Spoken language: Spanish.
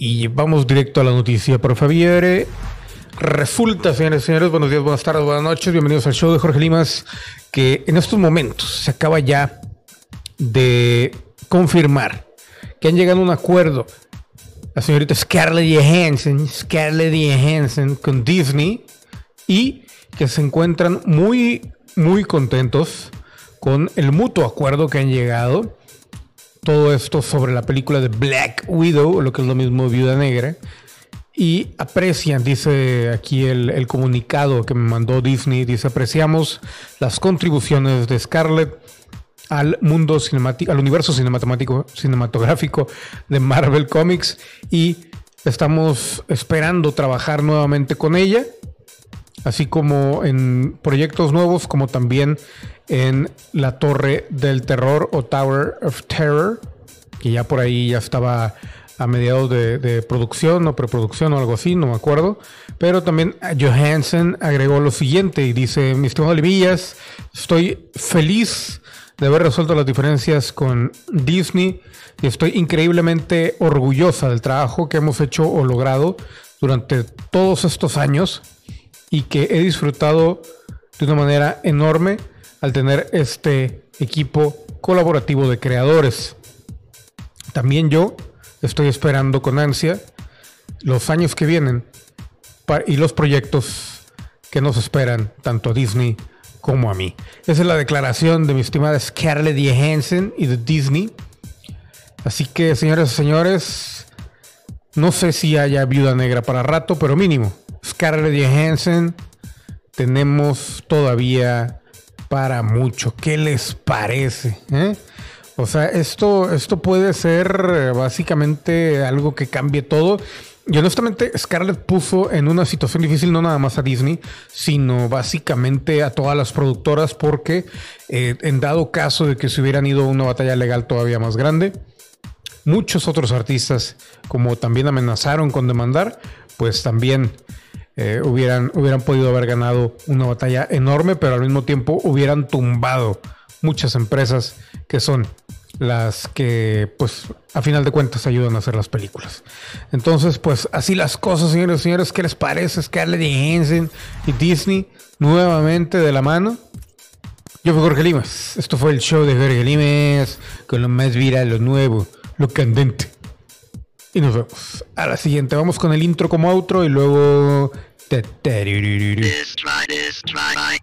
Y vamos directo a la noticia, por favor. Resulta, señores y señores, buenos días, buenas tardes, buenas noches, bienvenidos al show de Jorge Limas, que en estos momentos se acaba ya de confirmar que han llegado a un acuerdo. La señorita Scarlett Johansson, Scarlett Johansson con Disney y que se encuentran muy, muy contentos con el mutuo acuerdo que han llegado todo esto sobre la película de Black Widow, lo que es lo mismo Viuda Negra. Y aprecian, dice aquí el, comunicado que me mandó Disney, dice, apreciamos las contribuciones de Scarlett al mundo cinemático, al universo cinematográfico, cinematográfico de Marvel Comics y estamos esperando trabajar nuevamente con ella, así como en proyectos nuevos, como también en la Torre del Terror o Tower of Terror, que ya por ahí ya estaba a mediados de, producción o preproducción o algo así, no me acuerdo. Pero también Johansen agregó lo siguiente y dice, mi estimado Levillas, estoy feliz de haber resuelto las diferencias con Disney y estoy increíblemente orgullosa del trabajo que hemos hecho o logrado durante todos estos años y que he disfrutado de una manera enorme al tener este equipo colaborativo de creadores. También yo estoy esperando con ansia los años que vienen y los proyectos que nos esperan tanto a Disney como a mí. Esa es la declaración de mi estimada Scarlett Johansson y de Disney. Así que, señores y señores, no sé si haya viuda negra para rato, pero mínimo, Scarlett Johansson, tenemos todavía para mucho. ¿Qué les parece? Eh? O sea, esto, esto puede ser eh, básicamente algo que cambie todo. Y honestamente, Scarlett puso en una situación difícil no nada más a Disney, sino básicamente a todas las productoras, porque eh, en dado caso de que se hubieran ido a una batalla legal todavía más grande, muchos otros artistas, como también amenazaron con demandar, pues también eh, hubieran, hubieran podido haber ganado una batalla enorme, pero al mismo tiempo hubieran tumbado muchas empresas que son las que, pues, a final de cuentas ayudan a hacer las películas. Entonces, pues, así las cosas, señores y señores. ¿Qué les parece Scarlett Johansson y Disney nuevamente de la mano? Yo fui Jorge Limas. Esto fue el show de Jorge Limas con lo más viral, lo nuevo, lo candente. Y nos vemos a la siguiente. Vamos con el intro como outro y luego this try this try